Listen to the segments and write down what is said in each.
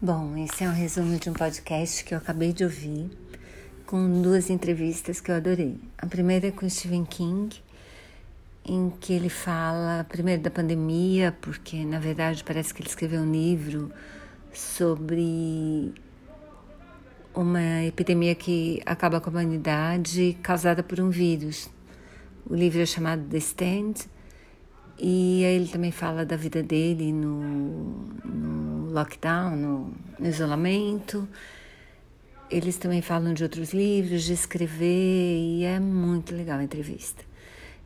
Bom, esse é um resumo de um podcast que eu acabei de ouvir, com duas entrevistas que eu adorei. A primeira é com Stephen King, em que ele fala primeiro da pandemia, porque na verdade parece que ele escreveu um livro sobre uma epidemia que acaba com a humanidade causada por um vírus. O livro é chamado The Stand e aí ele também fala da vida dele no, no lockdown, no, isolamento. Eles também falam de outros livros, de escrever, e é muito legal a entrevista.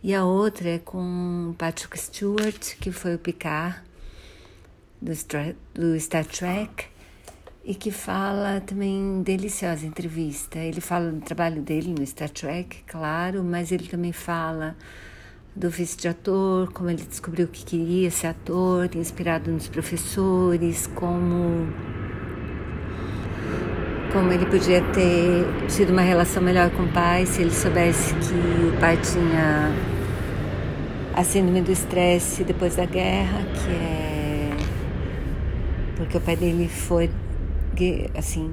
E a outra é com Patrick Stewart, que foi o Picard do do Star Trek, e que fala também deliciosa entrevista. Ele fala do trabalho dele no Star Trek, claro, mas ele também fala do ofício de ator, como ele descobriu que queria ser ator, inspirado nos professores, como como ele podia ter tido uma relação melhor com o pai se ele soubesse que o pai tinha a síndrome do estresse depois da guerra, que é porque o pai dele foi assim,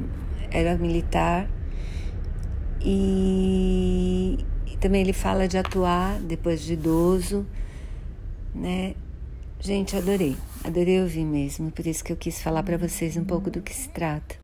era militar. E também ele fala de atuar depois de idoso, né? Gente, adorei, adorei ouvir mesmo, por isso que eu quis falar para vocês um pouco do que se trata.